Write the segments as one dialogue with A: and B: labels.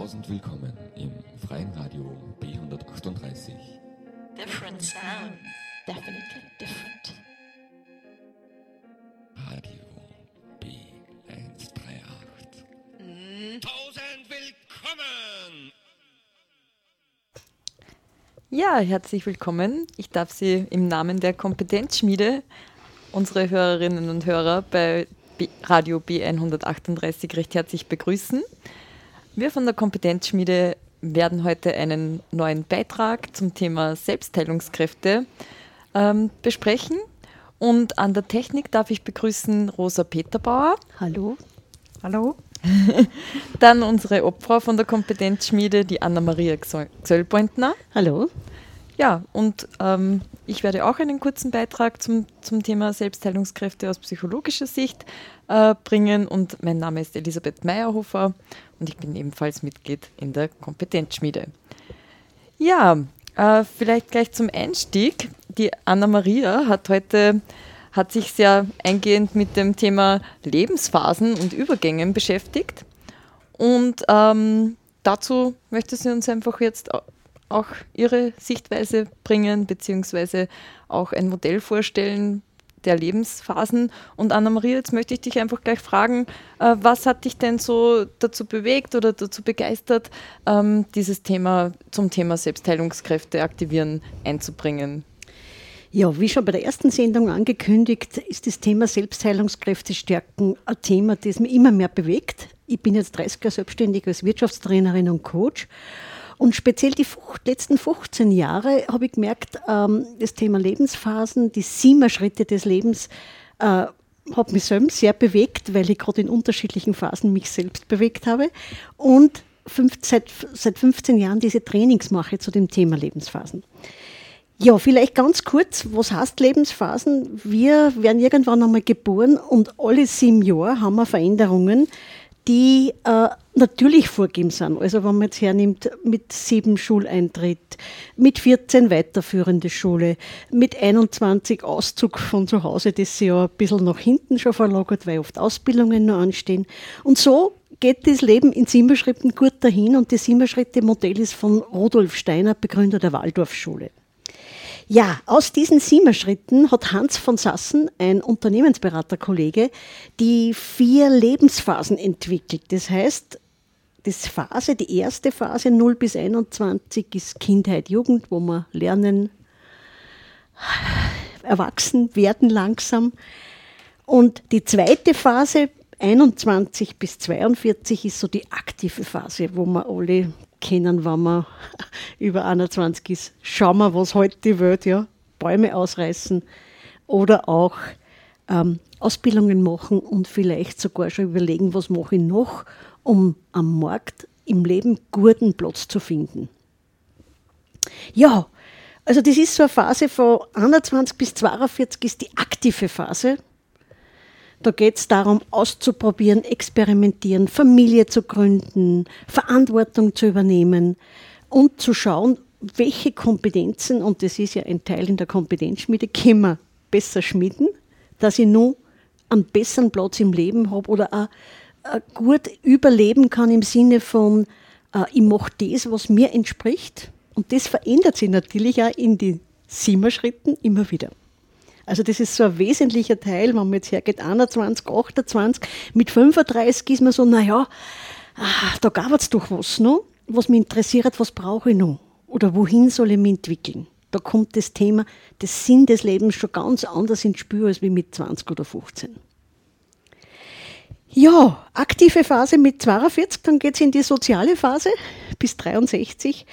A: Tausend willkommen im freien Radio B138.
B: Different sound. Definitely different.
A: Radio B138.
C: Tausend willkommen!
D: Ja, herzlich willkommen. Ich darf Sie im Namen der Kompetenzschmiede, unsere Hörerinnen und Hörer bei B Radio B138 recht herzlich begrüßen. Wir von der Kompetenzschmiede werden heute einen neuen Beitrag zum Thema Selbstheilungskräfte ähm, besprechen. Und an der Technik darf ich begrüßen Rosa Peterbauer.
E: Hallo. Hallo.
D: Dann unsere Obfrau von der Kompetenzschmiede, die Anna-Maria Zöllpointner.
E: Hallo.
D: Ja, und ähm, ich werde auch einen kurzen Beitrag zum, zum Thema Selbstheilungskräfte aus psychologischer Sicht äh, bringen. Und mein Name ist Elisabeth Meyerhofer und ich bin ebenfalls Mitglied in der Kompetenzschmiede. Ja, äh, vielleicht gleich zum Einstieg. Die Anna-Maria hat heute hat sich sehr eingehend mit dem Thema Lebensphasen und Übergängen beschäftigt. Und ähm, dazu möchte sie uns einfach jetzt auch ihre Sichtweise bringen, beziehungsweise auch ein Modell vorstellen der Lebensphasen. Und Anna-Maria, jetzt möchte ich dich einfach gleich fragen, äh, was hat dich denn so dazu bewegt oder dazu begeistert, ähm, dieses Thema zum Thema Selbstheilungskräfte aktivieren einzubringen?
E: Ja, wie schon bei der ersten Sendung angekündigt, ist das Thema Selbstheilungskräfte stärken ein Thema, das mich immer mehr bewegt. Ich bin jetzt 30 Jahre selbstständig als Wirtschaftstrainerin und Coach. Und speziell die letzten 15 Jahre habe ich gemerkt, ähm, das Thema Lebensphasen, die Siemer-Schritte des Lebens, äh, hat mich selbst sehr bewegt, weil ich gerade in unterschiedlichen Phasen mich selbst bewegt habe. Und fünf, seit, seit 15 Jahren diese Trainings mache zu dem Thema Lebensphasen. Ja, vielleicht ganz kurz, was heißt Lebensphasen? Wir werden irgendwann einmal geboren und alle sieben Jahre haben wir Veränderungen, die äh, natürlich vorgegeben sind. Also wenn man jetzt hernimmt, mit sieben Schuleintritt, mit 14 weiterführende Schule, mit 21 Auszug von zu Hause, das sich ja ein bisschen nach hinten schon verlagert, weil oft Ausbildungen noch anstehen. Und so geht das Leben in sieben Schritten gut dahin und das sieben Schritte Modell ist von Rudolf Steiner, Begründer der Waldorfschule. Ja, aus diesen Siemer-Schritten hat Hans von Sassen, ein Unternehmensberaterkollege, die vier Lebensphasen entwickelt. Das heißt, das Phase, die erste Phase 0 bis 21 ist Kindheit, Jugend, wo wir lernen, erwachsen werden langsam. Und die zweite Phase 21 bis 42 ist so die aktive Phase, wo wir alle kennen, wenn man über 21 ist. Schauen wir, was heute die Welt, ja. Bäume ausreißen oder auch ähm, Ausbildungen machen und vielleicht sogar schon überlegen, was mache ich noch, um am Markt im Leben guten Platz zu finden. Ja, also das ist so eine Phase von 21 bis 42 ist die aktive Phase. Da geht es darum, auszuprobieren, experimentieren, Familie zu gründen, Verantwortung zu übernehmen und zu schauen, welche Kompetenzen, und das ist ja ein Teil in der Kompetenzschmiede, können wir besser schmieden, dass ich nun einen besseren Platz im Leben habe oder auch äh, gut überleben kann im Sinne von, äh, ich mache das, was mir entspricht. Und das verändert sich natürlich auch in den Siemer-Schritten immer wieder. Also das ist so ein wesentlicher Teil, wenn man jetzt hergeht, 21, 28, mit 35 ist man so, naja, ah, da gab es doch was noch, was mich interessiert, was brauche ich noch oder wohin soll ich mich entwickeln. Da kommt das Thema, des Sinn des Lebens schon ganz anders ins Spiel als wie mit 20 oder 15. Ja, aktive Phase mit 42, dann geht es in die soziale Phase bis 63.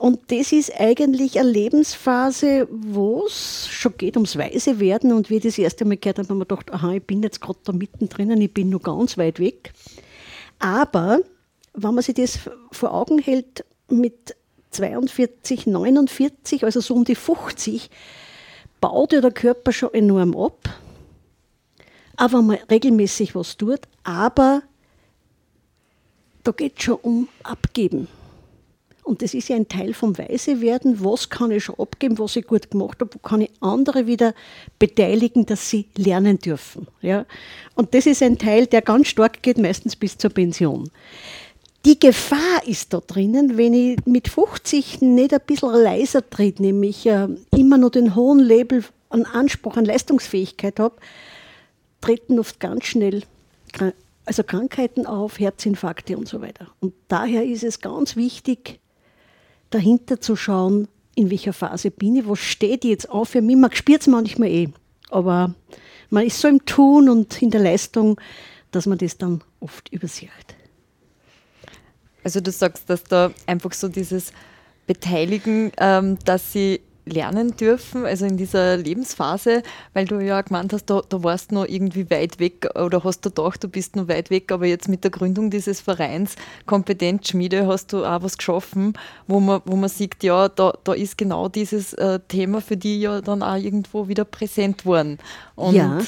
E: Und das ist eigentlich eine Lebensphase, wo es schon geht ums Weise werden. Und wie ich das erste Mal gehört habe, habe ich mir gedacht, aha, ich bin jetzt gerade da mittendrin, ich bin nur ganz weit weg. Aber wenn man sich das vor Augen hält, mit 42, 49, also so um die 50, baut ja der Körper schon enorm ab. Aber wenn man regelmäßig was tut, aber da geht es schon um Abgeben. Und das ist ja ein Teil vom Weisewerden. Was kann ich schon abgeben, was ich gut gemacht habe? Wo kann ich andere wieder beteiligen, dass sie lernen dürfen? Ja? Und das ist ein Teil, der ganz stark geht, meistens bis zur Pension. die Gefahr ist da drinnen, wenn ich mit 50 nicht ein bisschen leiser tritt, nämlich äh, immer nur den hohen Label an Anspruch, an Leistungsfähigkeit habe, treten oft ganz schnell also Krankheiten auf, Herzinfarkte und so weiter. Und daher ist es ganz wichtig, dahinter zu schauen, in welcher Phase bin ich, was steht jetzt auf für mich. Man spürt es manchmal eh, aber man ist so im Tun und in der Leistung, dass man das dann oft übersieht.
D: Also du sagst, dass da einfach so dieses Beteiligen, ähm, dass sie lernen dürfen, also in dieser Lebensphase, weil du ja gemeint hast, da, da warst du noch irgendwie weit weg oder hast du gedacht, du bist noch weit weg, aber jetzt mit der Gründung dieses Vereins Kompetenzschmiede hast du auch was geschaffen, wo man, wo man sieht, ja, da, da ist genau dieses äh, Thema für die ja dann auch irgendwo wieder präsent worden. Und ja.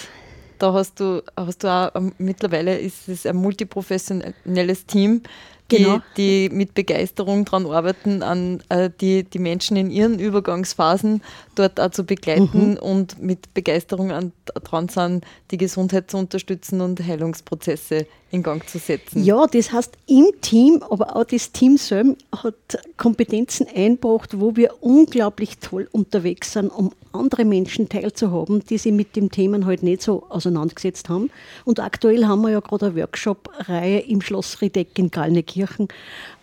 D: da hast du, hast du auch, ähm, mittlerweile ist es ein multiprofessionelles Team, genau. die, die mit Begeisterung daran arbeiten, an äh, die, die Menschen in ihren Übergangsphasen dort auch zu begleiten mhm. und mit Begeisterung daran sind, die Gesundheit zu unterstützen und Heilungsprozesse in Gang zu setzen.
E: Ja, das heißt im Team, aber auch das Team selbst hat Kompetenzen eingebracht, wo wir unglaublich toll unterwegs sind, um andere Menschen teilzuhaben, die sich mit dem Themen halt nicht so auseinandergesetzt haben. Und aktuell haben wir ja gerade eine Workshop-Reihe im Schloss Riedeck in Gallnenkirchen.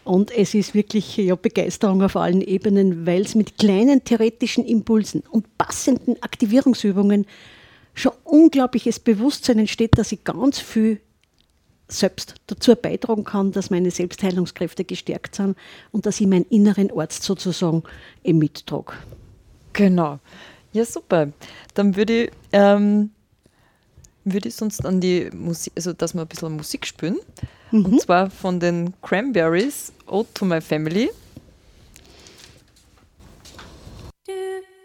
E: Und es ist wirklich ja, Begeisterung auf allen Ebenen, weil es mit kleinen theoretischen Impulsen und passenden Aktivierungsübungen schon unglaubliches Bewusstsein entsteht, dass ich ganz viel selbst dazu beitragen kann, dass meine Selbstheilungskräfte gestärkt sind und dass ich meinen inneren Arzt sozusagen mittrage.
D: Genau. Ja, super. Dann würde ich, ähm, würde ich sonst an die Musik, also dass wir ein bisschen Musik spielen. Mhm. Und zwar von den Cranberries, Ode to My Family. see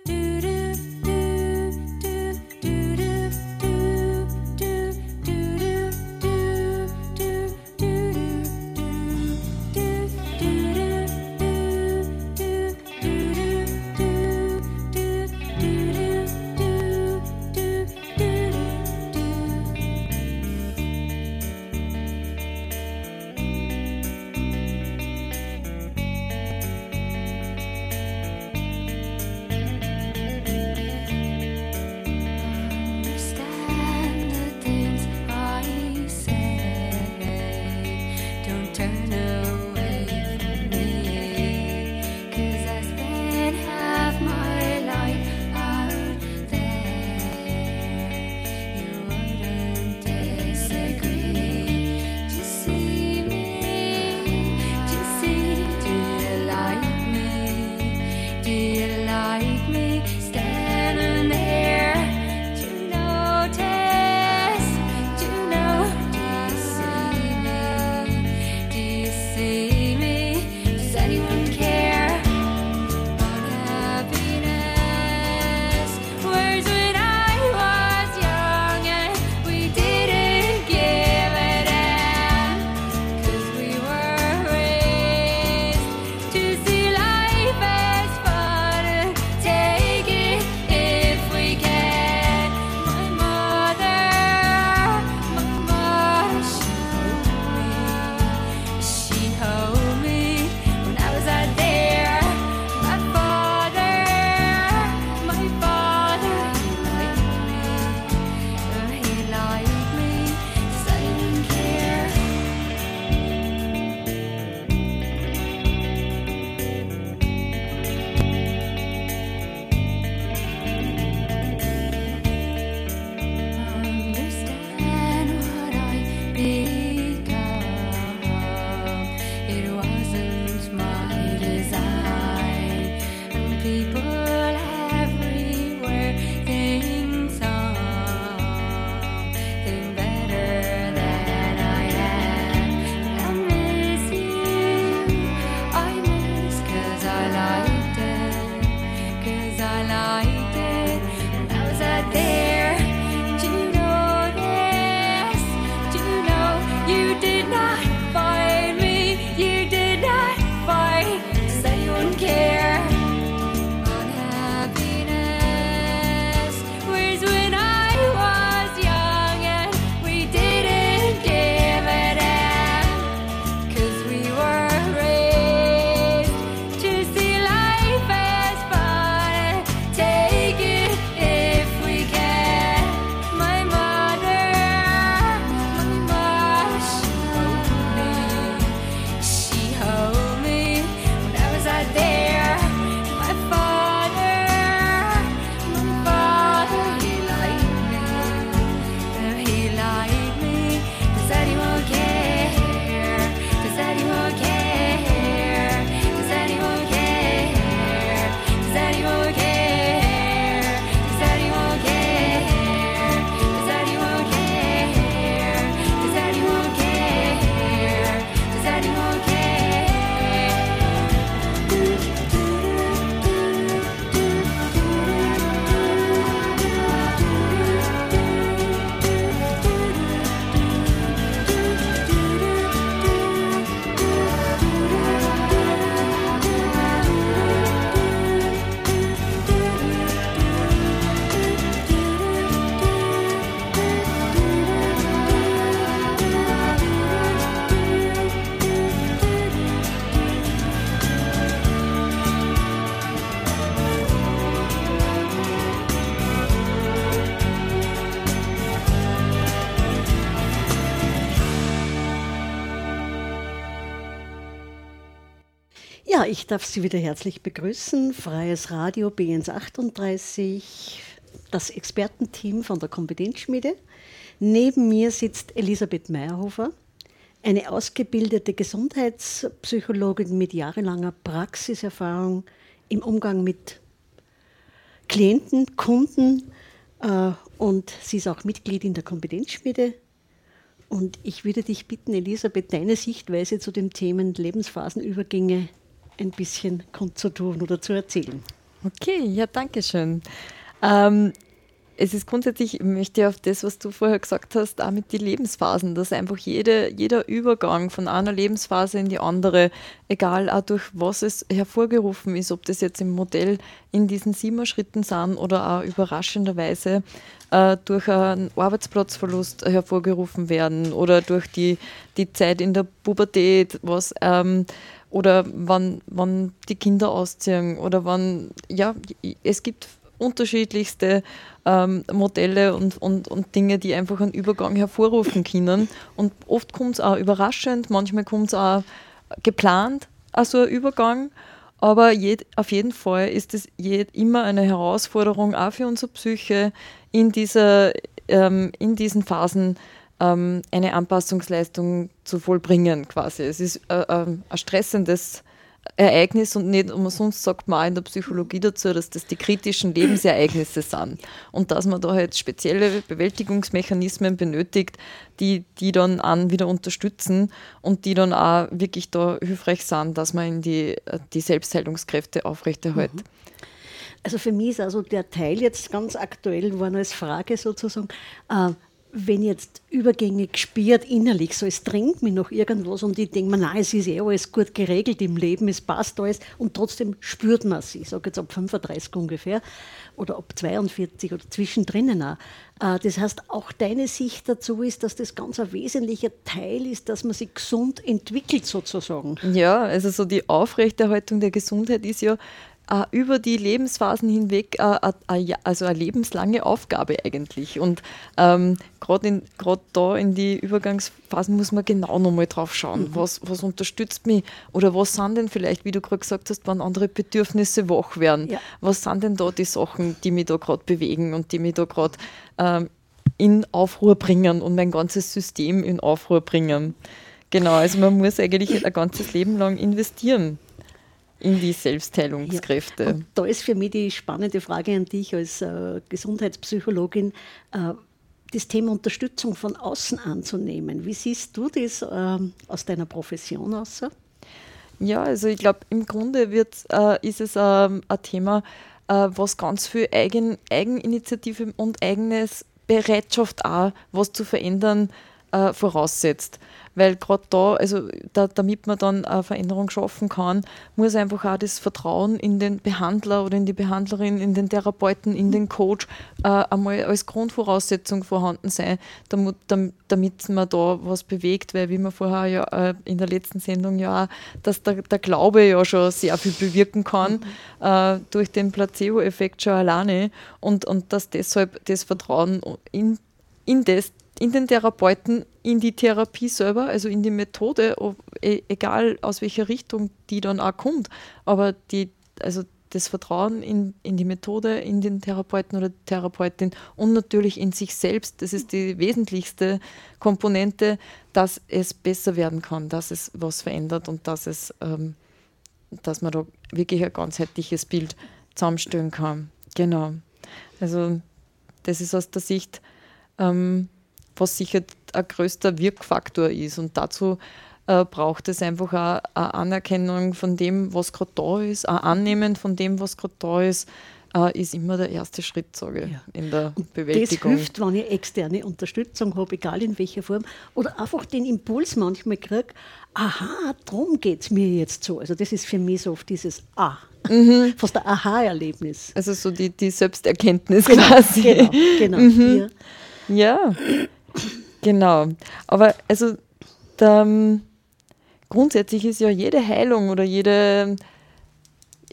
E: ich darf Sie wieder herzlich begrüßen. Freies Radio BNs 38, das Expertenteam von der Kompetenzschmiede. Neben mir sitzt Elisabeth Meyerhofer, eine ausgebildete Gesundheitspsychologin mit jahrelanger Praxiserfahrung im Umgang mit Klienten, Kunden äh, und sie ist auch Mitglied in der Kompetenzschmiede. Und ich würde dich bitten, Elisabeth, deine Sichtweise zu dem Thema Lebensphasenübergänge ein bisschen kundzutun oder zu erzählen.
D: Okay, ja, danke schön. Ähm, es ist grundsätzlich, ich möchte auf das, was du vorher gesagt hast, auch mit den Lebensphasen, dass einfach jede, jeder Übergang von einer Lebensphase in die andere, egal auch durch was es hervorgerufen ist, ob das jetzt im Modell in diesen sieben Schritten sind oder auch überraschenderweise äh, durch einen Arbeitsplatzverlust hervorgerufen werden oder durch die, die Zeit in der Pubertät, was ähm, oder wann, wann die Kinder ausziehen oder wann, ja, es gibt unterschiedlichste ähm, Modelle und, und, und Dinge, die einfach einen Übergang hervorrufen können. Und oft kommt es auch überraschend, manchmal kommt es auch geplant, also ein Übergang. Aber jed, auf jeden Fall ist es immer eine Herausforderung, auch für unsere Psyche, in, dieser, ähm, in diesen Phasen ähm, eine Anpassungsleistung zu vollbringen quasi. Es ist äh, äh, ein stressendes Ereignis und nicht umsonst sagt man auch in der Psychologie dazu, dass das die kritischen Lebensereignisse sind und dass man da halt spezielle Bewältigungsmechanismen benötigt, die, die dann an wieder unterstützen und die dann auch wirklich da hilfreich sind, dass man die, die Selbstheilungskräfte aufrechterhält. Mhm.
E: Also für mich ist also der Teil jetzt ganz aktuell, nur als Frage sozusagen, äh, wenn jetzt Übergänge gespürt innerlich, so es drängt mich noch irgendwas und ich denke mir, nein, es ist eh alles gut geregelt im Leben, es passt alles und trotzdem spürt man sie. Ich sage jetzt ab 35 ungefähr oder ab 42 oder zwischendrin auch. Äh, das heißt, auch deine Sicht dazu ist, dass das ganz ein wesentlicher Teil ist, dass man sich gesund entwickelt sozusagen.
D: Ja, also so die Aufrechterhaltung der Gesundheit ist ja äh, über die Lebensphasen hinweg äh, äh, also eine lebenslange Aufgabe eigentlich. Und ähm, gerade da in die Übergangsphasen muss man genau nochmal drauf schauen, mhm. was, was unterstützt mich oder was sind denn vielleicht, wie du gerade gesagt hast, wann andere Bedürfnisse wach werden. Ja. Was sind denn da die Sachen, die mich da gerade bewegen und die mich da gerade ähm, in Aufruhr bringen und mein ganzes System in Aufruhr bringen. Genau, also man muss eigentlich ein ganzes Leben lang investieren in die Selbstheilungskräfte. Ja.
E: da ist für mich die spannende Frage an dich als äh, Gesundheitspsychologin, äh, das Thema Unterstützung von außen anzunehmen. Wie siehst du das äh, aus deiner Profession aus?
D: Ja, also ich glaube, im Grunde wird, äh, ist es ähm, ein Thema, äh, was ganz viel Eigen, Eigeninitiative und eigenes Bereitschaft auch, was zu verändern, äh, voraussetzt weil gerade da, also da, damit man dann eine Veränderung schaffen kann, muss einfach auch das Vertrauen in den Behandler oder in die Behandlerin, in den Therapeuten, in den Coach äh, einmal als Grundvoraussetzung vorhanden sein, damit, damit man da was bewegt, weil wie man vorher ja äh, in der letzten Sendung ja dass der, der Glaube ja schon sehr viel bewirken kann mhm. äh, durch den Placebo-Effekt schon alleine und, und dass deshalb das Vertrauen in, in das in den Therapeuten, in die Therapie selber, also in die Methode, ob, e, egal aus welcher Richtung die dann auch kommt. Aber die, also das Vertrauen in, in die Methode, in den Therapeuten oder Therapeutin und natürlich in sich selbst, das ist die wesentlichste Komponente, dass es besser werden kann, dass es was verändert und dass es, ähm, dass man da wirklich ein ganzheitliches Bild zusammenstellen kann. Genau. Also das ist aus der Sicht ähm, was sicher ein größter Wirkfaktor ist. Und dazu äh, braucht es einfach auch eine Anerkennung von dem, was gerade da ist, ein Annehmen von dem, was gerade da ist, äh, ist immer der erste Schritt, sage ich, ja. in der Und Bewältigung.
E: Das hilft, wenn ich externe Unterstützung habe, egal in welcher Form, oder einfach den Impuls manchmal kriege, aha, darum geht es mir jetzt so. Also das ist für mich so oft dieses Ah. Mhm. Fast ein Aha-Erlebnis.
D: Also so die, die Selbsterkenntnis genau, quasi. Genau, genau. Mhm. Ja. ja. Genau. Aber also ähm, grundsätzlich ist ja jede Heilung oder jede,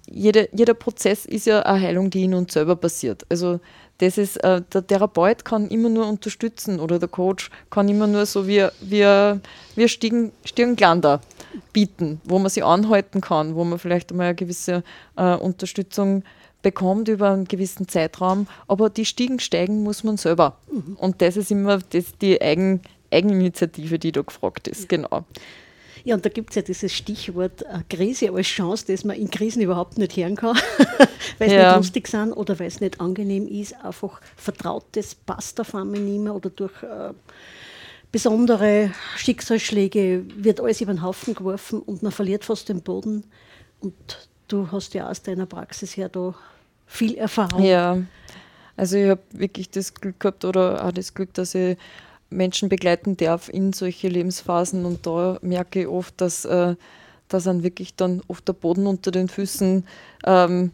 D: jede, jeder Prozess ist ja eine Heilung, die in uns selber passiert. Also das ist, äh, der Therapeut kann immer nur unterstützen oder der Coach kann immer nur so wie, wie, wie Stirnglander bieten, wo man sie anhalten kann, wo man vielleicht einmal eine gewisse äh, Unterstützung bekommt über einen gewissen Zeitraum, aber die Stiegen steigen muss man selber. Mhm. Und das ist immer das, die Eigen, Eigeninitiative, die da gefragt ist, ja. genau.
E: Ja, und da gibt es ja dieses Stichwort äh, Krise als Chance, das man in Krisen überhaupt nicht hören kann, weil es ja. nicht lustig sind oder weil es nicht angenehm ist. Einfach Vertrautes passt auf einmal nicht mehr oder durch äh, besondere Schicksalsschläge wird alles über den Haufen geworfen und man verliert fast den Boden. Und du hast ja aus deiner Praxis her da viel Erfahrung.
D: Ja, also ich habe wirklich das Glück gehabt oder auch das Glück, dass ich Menschen begleiten darf in solche Lebensphasen und da merke ich oft, dass, äh, dass dann wirklich dann oft der Boden unter den Füßen ähm,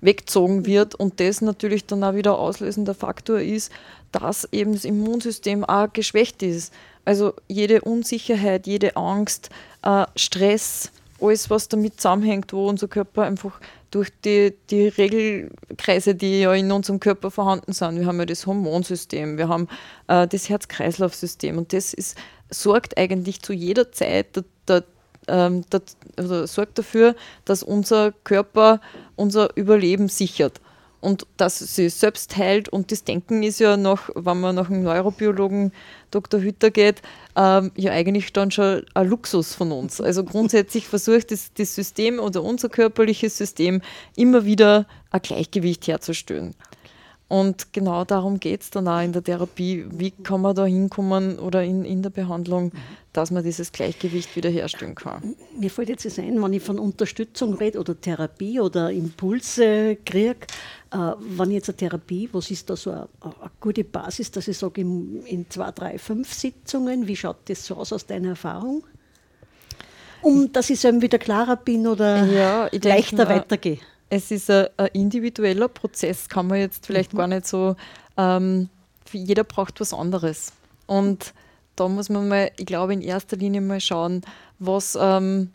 D: weggezogen wird und das natürlich dann auch wieder auslösender Faktor ist, dass eben das Immunsystem auch geschwächt ist. Also jede Unsicherheit, jede Angst, äh, Stress, alles, was damit zusammenhängt, wo unser Körper einfach durch die, die Regelkreise, die ja in unserem Körper vorhanden sind. Wir haben ja das Hormonsystem, wir haben äh, das Herz-Kreislauf-System und das ist, sorgt eigentlich zu jeder Zeit der, der, ähm, der, also sorgt dafür, dass unser Körper unser Überleben sichert und dass sie selbst heilt. Und das Denken ist ja noch, wenn man nach dem Neurobiologen Dr. Hütter geht, ähm, ja eigentlich dann schon ein Luxus von uns. Also grundsätzlich versucht das, das System oder unser körperliches System immer wieder ein Gleichgewicht herzustellen. Und genau darum geht es dann auch in der Therapie. Wie kann man da hinkommen oder in, in der Behandlung, dass man dieses Gleichgewicht wiederherstellen kann?
E: Mir fällt jetzt ein, wenn ich von Unterstützung rede oder Therapie oder Impulse kriege, äh, wenn jetzt eine Therapie, was ist da so eine, eine gute Basis, dass ich sage, in, in zwei, drei, fünf Sitzungen, wie schaut das so aus aus deiner Erfahrung? Um dass ich so wieder klarer bin oder ja, leichter weitergehe
D: es ist ein, ein, individueller Prozess, kann man jetzt vielleicht mhm. gar nicht so, ähm, jeder braucht was anderes. Und da muss man mal, ich glaube, in erster Linie mal schauen, was, ähm,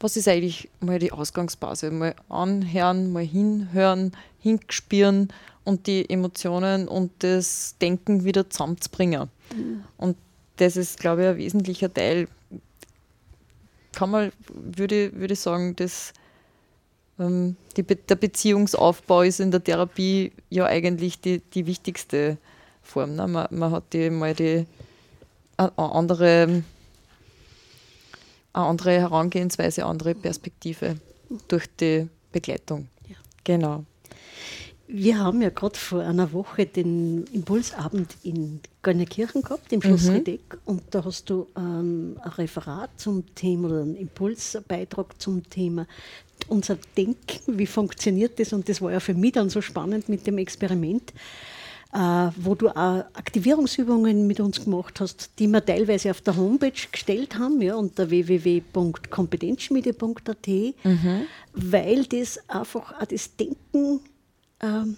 D: was ist eigentlich mal die Ausgangsbasis. Mal anhören, mal hinhören, hinspüren und die Emotionen und das Denken wieder zusammenzubringen. Mhm. Und das ist, glaube ich, ein wesentlicher Teil. Kann man, würde, würde sagen, das ähm, die, der Beziehungsaufbau ist in der Therapie ja eigentlich die, die wichtigste Form. Ne? Man, man, hat die mal die eine andere, eine andere Herangehensweise, eine andere Perspektive durch die Begleitung. Ja. Genau.
E: Wir haben ja gerade vor einer Woche den Impulsabend in Gönnekirchen gehabt, im Schloss mhm. Und da hast du ähm, ein Referat zum Thema oder einen Impulsbeitrag zum Thema unser Denken, wie funktioniert das? Und das war ja für mich dann so spannend mit dem Experiment. Uh, wo du auch Aktivierungsübungen mit uns gemacht hast, die wir teilweise auf der Homepage gestellt haben, ja, unter www.kompetenzschmiede.at, mhm. weil das einfach auch das Denken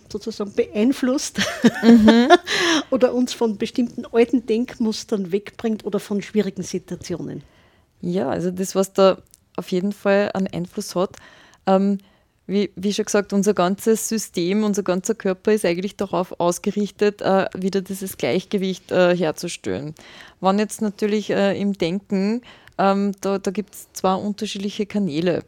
E: sozusagen beeinflusst mhm. oder uns von bestimmten alten Denkmustern wegbringt oder von schwierigen Situationen.
D: Ja, also das, was da auf jeden Fall einen Einfluss hat. Ähm, wie, wie, schon gesagt, unser ganzes System, unser ganzer Körper ist eigentlich darauf ausgerichtet, äh, wieder dieses Gleichgewicht äh, herzustellen. Wenn jetzt natürlich äh, im Denken, ähm, da, da gibt es zwei unterschiedliche Kanäle.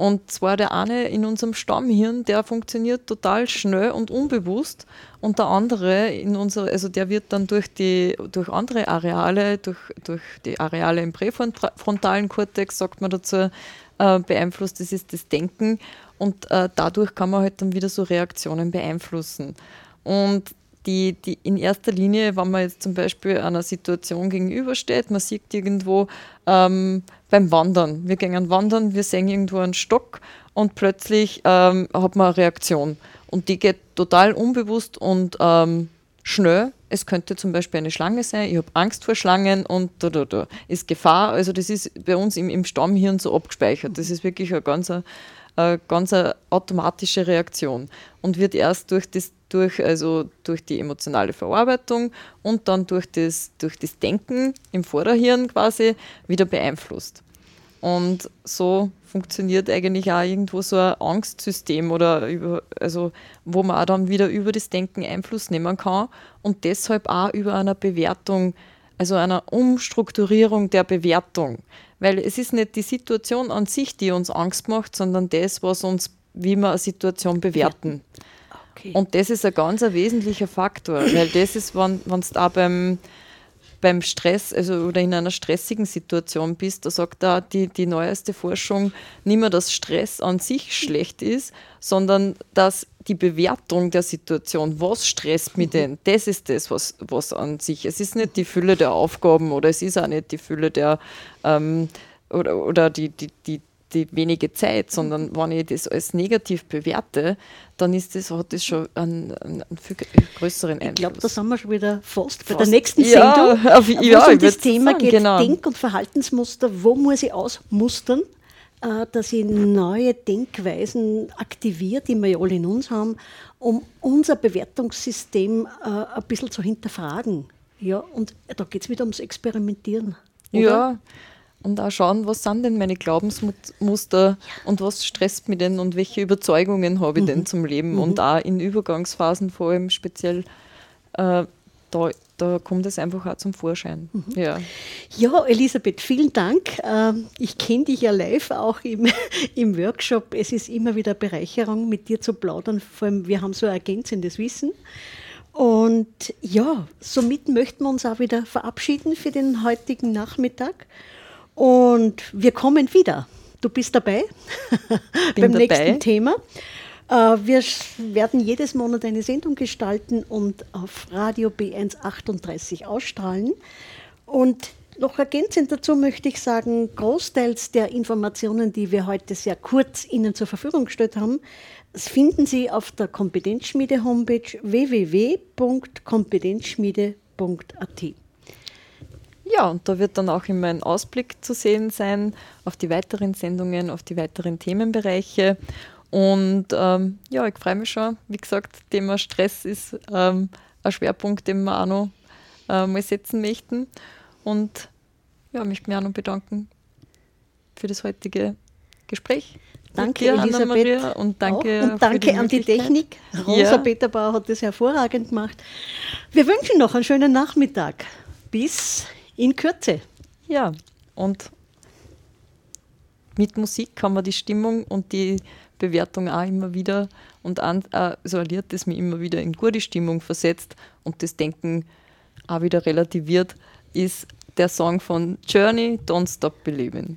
D: Und zwar der eine in unserem Stammhirn, der funktioniert total schnell und unbewusst. Und der andere in unser, also der wird dann durch die durch andere Areale, durch, durch die Areale im präfrontalen Kortex, sagt man dazu, äh, beeinflusst. Das ist das Denken. Und äh, dadurch kann man halt dann wieder so Reaktionen beeinflussen. Und die, die in erster Linie, wenn man jetzt zum Beispiel einer Situation gegenübersteht, man sieht irgendwo ähm, beim Wandern, wir gehen wandern, wir sehen irgendwo einen Stock und plötzlich ähm, hat man eine Reaktion. Und die geht total unbewusst und ähm, schnell. Es könnte zum Beispiel eine Schlange sein, ich habe Angst vor Schlangen und da, da, da ist Gefahr. Also das ist bei uns im, im Stammhirn so abgespeichert. Das ist wirklich eine ganz, eine ganz eine automatische Reaktion und wird erst durch das durch, also durch die emotionale Verarbeitung und dann durch das, durch das Denken im Vorderhirn quasi wieder beeinflusst. Und so funktioniert eigentlich auch irgendwo so ein Angstsystem oder über, also wo man auch dann wieder über das Denken Einfluss nehmen kann und deshalb auch über eine Bewertung also einer Umstrukturierung der Bewertung. Weil es ist nicht die Situation an sich, die uns Angst macht, sondern das, was uns, wie wir eine Situation bewerten.
E: Okay.
D: Und das ist ein ganz ein wesentlicher Faktor, weil das ist, wenn du auch beim, beim Stress also, oder in einer stressigen Situation bist, da sagt da die, die neueste Forschung nicht mehr, dass Stress an sich schlecht ist, sondern dass die Bewertung der Situation, was stresst mich denn, das ist das, was, was an sich, es ist nicht die Fülle der Aufgaben oder es ist auch nicht die Fülle der, ähm, oder, oder die, die, die, die wenige Zeit, sondern wenn ich das als negativ bewerte, dann ist das, hat das schon einen, einen viel größeren Einfluss.
E: Ich glaube, da sind wir schon wieder fast bei
D: Fast.
E: der nächsten
D: Ja,
E: Sendung,
D: auf-
E: wo
D: ja,
E: es um das Thema
D: sagen,
E: geht,
D: genau.
E: Denk- und Verhaltensmuster, wo muss ich ausmustern, äh, dass ich neue Denkweisen aktiviere, die wir ja alle in uns haben, um unser Bewertungssystem äh, ein bisschen zu hinterfragen. Ja, und da geht es wieder ums Experimentieren. Oder?
D: Ja, und auch schauen, was sind denn meine Glaubensmuster und was stresst mich denn und welche Überzeugungen habe ich denn zum Leben und auch in Übergangsphasen vor allem speziell, äh, da, da kommt es einfach auch zum Vorschein. Ja.
E: Ja, Elisabeth, vielen Dank. Ähm, Ich kenne dich ja live auch im, im Workshop. Es ist immer wieder Bereicherung, mit dir zu plaudern. Vor allem, wir haben so ein ergänzendes Wissen. Und ja, somit möchten wir uns auch wieder verabschieden für den heutigen Nachmittag. Und wir kommen wieder. Du bist dabei beim
D: dabei.
E: nächsten Thema. Äh, Wir werden jedes Monat eine Sendung gestalten und auf Radio B138 ausstrahlen. Und noch ergänzend dazu möchte ich sagen, großteils der Informationen, die wir heute sehr kurz Ihnen zur Verfügung gestellt haben, finden Sie auf der Kompetenzschmiede-Homepage www.kompetenzschmiede.at.
D: ja, und da wird dann auch immer ein Ausblick zu sehen sein auf die weiteren Sendungen, auf die weiteren Themenbereiche. Und ähm, ja, ich freue mich schon. Wie gesagt, Thema Stress ist ähm, ein Schwerpunkt, den wir auch noch äh, mal setzen möchten. Und ja, möchte mich auch noch bedanken für das heutige Gespräch.
E: Danke,
D: dir,
E: Elisabeth.
D: Anna-Maria, und danke,
E: Und danke an die. Technik. Rosa
D: Ja.
E: Peterbauer hat das hervorragend gemacht. Wir wünschen noch einen schönen Nachmittag. Bis in Kürze.
D: Ja, und mit Musik kann man die Stimmung und die Bewertung auch immer wieder und an, äh, das mich immer wieder in gute Stimmung versetzt und das Denken auch wieder relativiert, ist der Song von Journey, Don't Stop Believing.